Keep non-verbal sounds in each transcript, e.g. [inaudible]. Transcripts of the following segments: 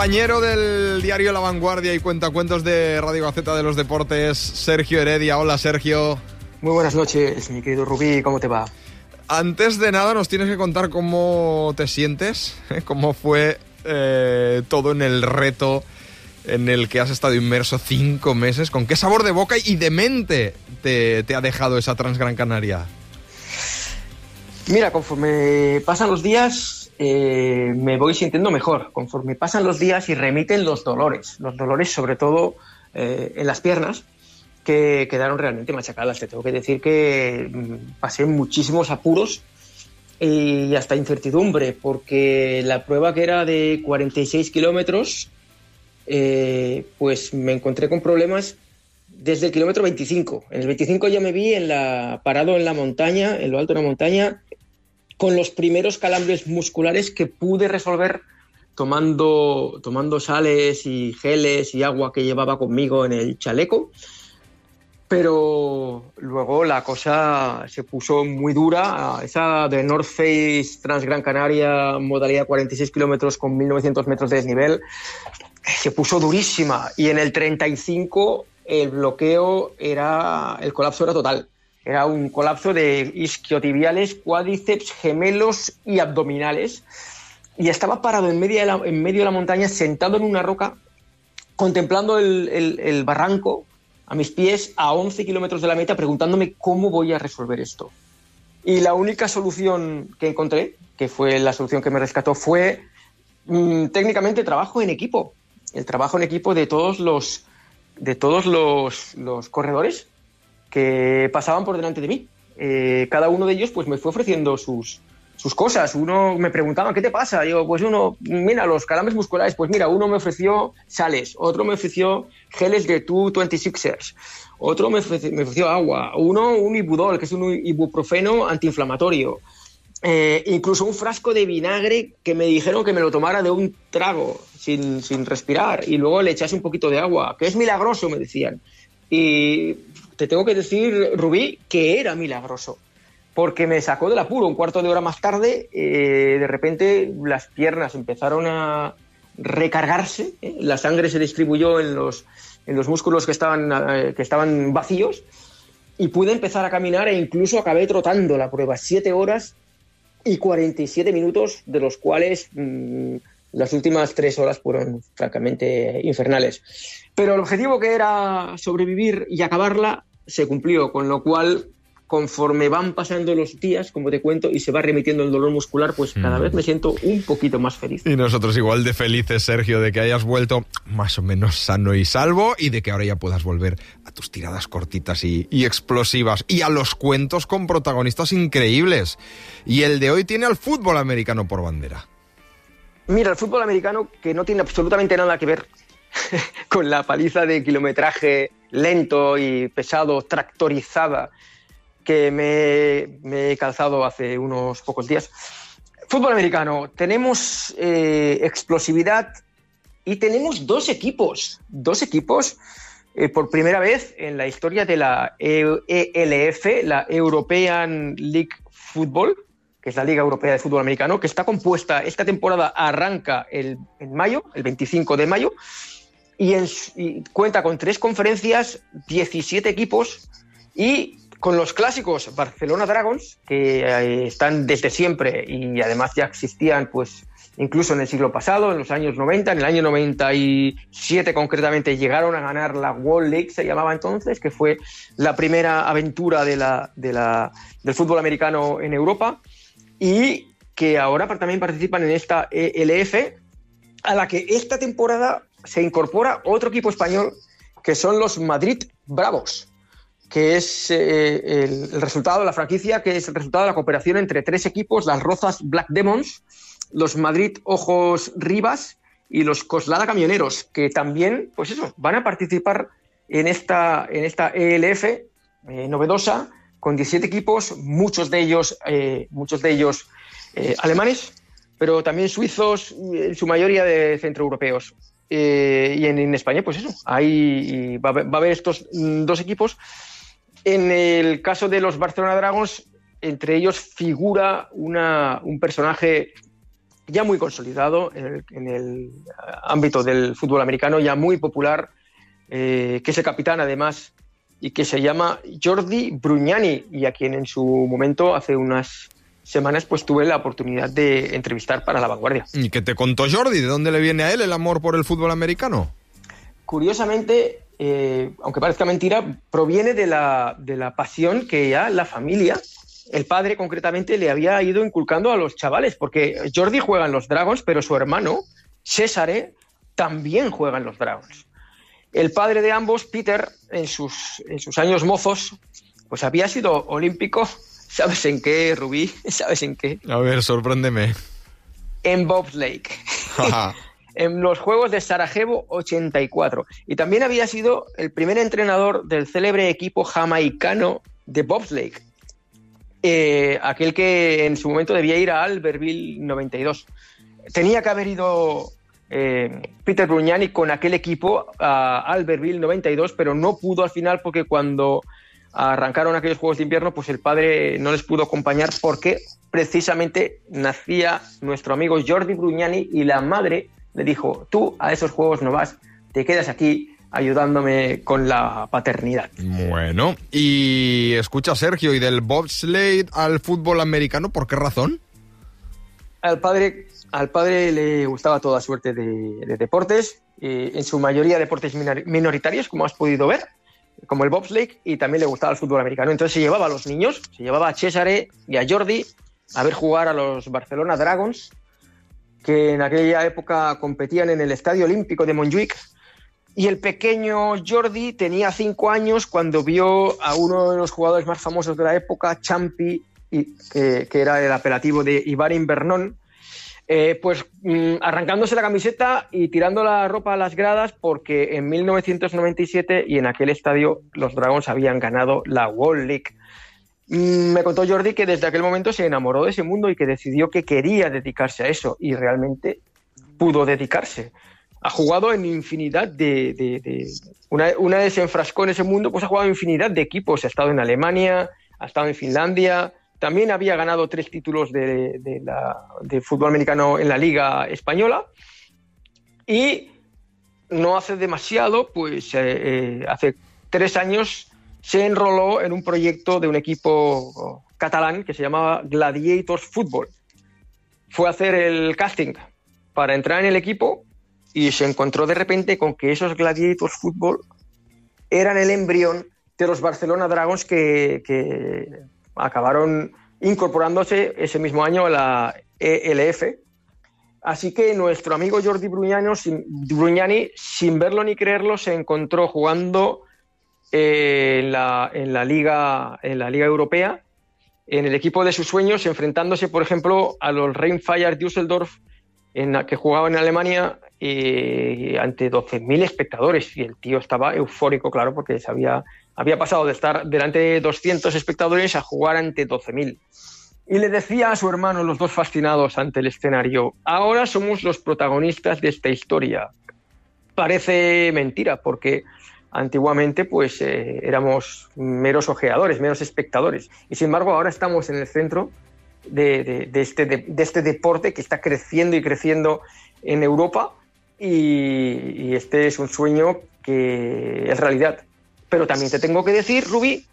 Compañero del diario La Vanguardia y cuentacuentos de Radio Gaceta de los Deportes, Sergio Heredia. Hola, Sergio. Muy buenas noches, mi querido Rubí. ¿Cómo te va? Antes de nada, nos tienes que contar cómo te sientes, [laughs] cómo fue eh, todo en el reto en el que has estado inmerso cinco meses. ¿Con qué sabor de boca y de mente te, te ha dejado esa Transgran Canaria? Mira, conforme pasan los días, eh, me voy sintiendo mejor. Conforme pasan los días y remiten los dolores. Los dolores, sobre todo eh, en las piernas, que quedaron realmente machacadas. Te tengo que decir que mm, pasé muchísimos apuros y hasta incertidumbre, porque la prueba que era de 46 kilómetros, eh, pues me encontré con problemas desde el kilómetro 25. En el 25 ya me vi en la, parado en la montaña, en lo alto de una montaña, con los primeros calambres musculares que pude resolver tomando, tomando sales y geles y agua que llevaba conmigo en el chaleco. Pero luego la cosa se puso muy dura. Esa de North Face Transgran Canaria, modalidad 46 kilómetros con 1900 metros de desnivel, se puso durísima. Y en el 35 el bloqueo era, el colapso era total. Era un colapso de isquiotibiales, cuádriceps, gemelos y abdominales. Y estaba parado en medio de la, en medio de la montaña, sentado en una roca, contemplando el, el, el barranco a mis pies, a 11 kilómetros de la meta, preguntándome cómo voy a resolver esto. Y la única solución que encontré, que fue la solución que me rescató, fue mmm, técnicamente trabajo en equipo. El trabajo en equipo de todos los, de todos los, los corredores que pasaban por delante de mí. Eh, cada uno de ellos pues me fue ofreciendo sus, sus cosas. Uno me preguntaba, ¿qué te pasa? Digo, pues uno, mira, los calambres musculares, pues mira, uno me ofreció sales, otro me ofreció geles de 226ers, otro me ofreció, me ofreció agua, uno un ibudol, que es un ibuprofeno antiinflamatorio. Eh, incluso un frasco de vinagre que me dijeron que me lo tomara de un trago sin, sin respirar y luego le echase un poquito de agua, que es milagroso, me decían. Y te tengo que decir, Rubí, que era milagroso, porque me sacó del apuro. Un cuarto de hora más tarde, eh, de repente las piernas empezaron a recargarse, ¿eh? la sangre se distribuyó en los, en los músculos que estaban, eh, que estaban vacíos y pude empezar a caminar e incluso acabé trotando la prueba. Siete horas y 47 minutos, de los cuales mmm, las últimas tres horas fueron francamente infernales. Pero el objetivo que era sobrevivir y acabarla se cumplió, con lo cual conforme van pasando los días, como te cuento, y se va remitiendo el dolor muscular, pues cada mm. vez me siento un poquito más feliz. Y nosotros igual de felices, Sergio, de que hayas vuelto más o menos sano y salvo y de que ahora ya puedas volver a tus tiradas cortitas y, y explosivas y a los cuentos con protagonistas increíbles. Y el de hoy tiene al fútbol americano por bandera. Mira, el fútbol americano que no tiene absolutamente nada que ver [laughs] con la paliza de kilometraje lento y pesado, tractorizada, que me, me, he calzado hace unos pocos días. Fútbol americano, tenemos eh, explosividad y tenemos dos equipos, dos equipos eh, por primera vez en la historia de la ELF, la European League Football, que es la Liga Europea de Fútbol Americano, que está compuesta, esta temporada arranca el, en mayo, el 25 de mayo, y, en, y, cuenta con tres conferencias, 17 equipos y con los clásicos Barcelona Dragons, que eh, están desde siempre y además ya existían pues incluso en el siglo pasado, en los años 90, en el año 97 concretamente llegaron a ganar la World League, se llamaba entonces, que fue la primera aventura de la, de la, del fútbol americano en Europa y que ahora también participan en esta ELF, a la que esta temporada se incorpora otro equipo español que son los Madrid Bravos, que es eh, el, resultado de la franquicia, que es el resultado de la cooperación entre tres equipos, las Rozas Black Demons, los Madrid Ojos Rivas y los Coslada Camioneros, que también, pues eso, van a participar en esta, en esta ELF eh, novedosa, con 17 equipos, muchos de ellos, eh, muchos de ellos alemanes, pero también suizos, en su mayoría de centroeuropeos. Eh, y en, en, España, pues eso, hay, va, va, a haber estos dos equipos. En el caso de los Barcelona Dragons, entre ellos figura una, un personaje ya muy consolidado en el, ámbito del fútbol americano, ya muy popular, eh, que es el capitán además y que se llama Jordi Brugnani y a quien en su momento, hace unas semanas, pues tuve la oportunidad de entrevistar para La Vanguardia. ¿Y qué te contó Jordi? ¿De dónde le viene a él el amor por el fútbol americano? Curiosamente, eh, aunque parezca mentira, proviene de la, de la pasión que ya la familia el padre concretamente le había ido inculcando a los chavales, porque Jordi juega en los Dragons, pero su hermano, César, también juega en los Dragons. El padre de ambos, Peter, en sus, en sus años mozos, pues había sido olímpico, ¿sabes en qué, Rubí? [laughs] ¿Sabes en qué? A ver, sorpréndeme. En Lake. [laughs] en los Juegos de Sarajevo 84. Y también había sido el primer entrenador del célebre equipo jamaicano de bobsleigh, eh, aquel que en su momento debía ir a Albertville 92. Tenía que haber ido eh, Peter Brugnani con aquel equipo a Albertville 92, pero no pudo al final porque cuando arrancaron aquellos Juegos de Invierno, pues el padre no les pudo acompañar porque precisamente nacía nuestro amigo Jordi Brugnani y la madre le dijo, tú a esos Juegos no vas, te quedas aquí ayudándome con la paternidad. Bueno, y escucha Sergio, ¿y del bobsleigh al fútbol americano por qué razón? Al padre, al padre le gustaba toda suerte de, deportes, eh, en su mayoría deportes minoritarios, como has podido ver, como el bobsleigh, y también le gustaba el fútbol americano. Entonces se llevaba a los niños, se llevaba a Cesare y a Jordi a ver jugar a los Barcelona Dragons, que en aquella época competían en el Estadio Olímpico de Montjuic, y el pequeño Jordi tenía cinco años cuando vio a uno de los jugadores más famosos de la época, Champi, y, que, era el apelativo de Ibarin Bernón, eh, pues mm, arrancándose la camiseta y tirando la ropa a las gradas porque en 1997 y en aquel estadio los Dragons habían ganado la World League. Mm, me contó Jordi que desde aquel momento se enamoró de ese mundo y que decidió que quería dedicarse a eso y realmente pudo dedicarse ha jugado en infinidad de... una, vez se enfrascó en ese mundo, pues ha jugado en infinidad de equipos. Ha estado en Alemania, ha estado en Finlandia, también había ganado tres títulos de, fútbol americano en la Liga Española. Y no hace demasiado, pues eh, eh, hace tres años se enroló en un proyecto de un equipo catalán que se llamaba Gladiators Football. Fue a hacer el casting para entrar en el equipo y se encontró de repente con que esos Gladiators Fútbol eran el embrión de los Barcelona Dragons que, acabaron incorporándose ese mismo año a la ELF. Así que nuestro amigo Jordi Brugnani, sin, Brugnani, sin verlo ni creerlo, se encontró jugando eh, en, la, en, la liga, en la Liga Europea, en el equipo de sus sueños, enfrentándose, por ejemplo, a los Rheinfire Düsseldorf, en la que jugaba en Alemania y ante 12.000 espectadores y el tío estaba eufórico, claro, porque se había, pasado de estar delante de 200 espectadores a jugar ante 12.000. Y le decía a su hermano, los dos fascinados ante el escenario, ahora somos los protagonistas de esta historia. Parece mentira, porque antiguamente pues eh, éramos meros ojeadores, meros espectadores. Y sin embargo ahora estamos en el centro de, este, de este deporte que está creciendo y creciendo en Europa y, este es un sueño que es realidad. Pero también te tengo que decir, Rubí,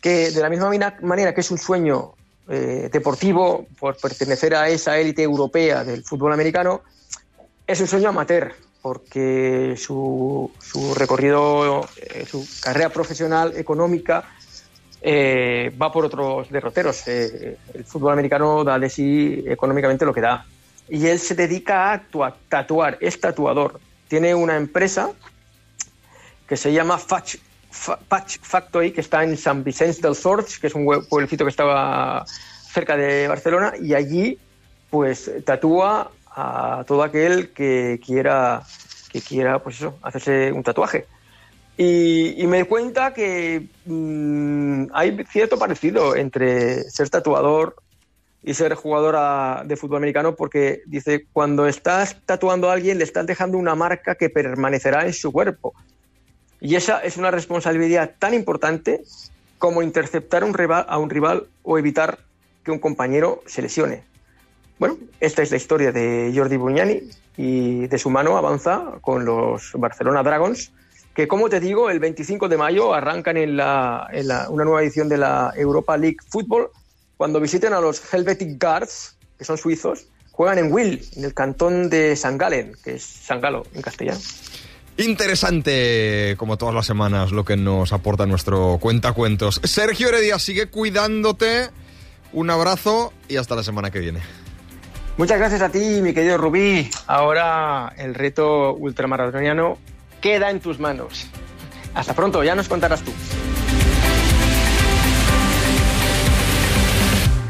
que de la misma manera que es un sueño eh, deportivo por pertenecer a esa élite europea del fútbol americano, es un sueño amateur, porque su, recorrido, eh, su carrera profesional, económica, eh, va por otros derroteros. el fútbol americano da de sí económicamente lo que da y él se dedica a tatuar, es tatuador. Tiene una empresa que se llama Patch, Factory, que está en San Vicente del Sors, que es un pueblecito que estaba cerca de Barcelona, y allí pues tatúa a todo aquel que quiera, que quiera pues eso, hacerse un tatuaje. Y, me cuenta que mm, hay cierto parecido entre ser tatuador y ser jugadora de fútbol americano porque dice, cuando estás tatuando a alguien le estás dejando una marca que permanecerá en su cuerpo. Y esa es una responsabilidad tan importante como interceptar un rival, a un rival o evitar que un compañero se lesione. bueno, esta es la historia de Jordi Buñani y de su mano avanza con los Barcelona Dragons, que como te digo, el 25 de mayo arrancan en, la, en la, una nueva edición de la Europa League Football cuando visiten a los Helvetic Guards, que son suizos, juegan en Will, en el cantón de San Galen, que es San Galo en castellano. Interesante, como todas las semanas, lo que nos aporta nuestro cuentacuentos. Sergio Heredia, sigue cuidándote. Un abrazo y hasta la semana que viene. Muchas gracias a ti, mi querido Rubí. Ahora el reto ultramaratoniano queda en tus manos. Hasta pronto, ya nos contarás tú.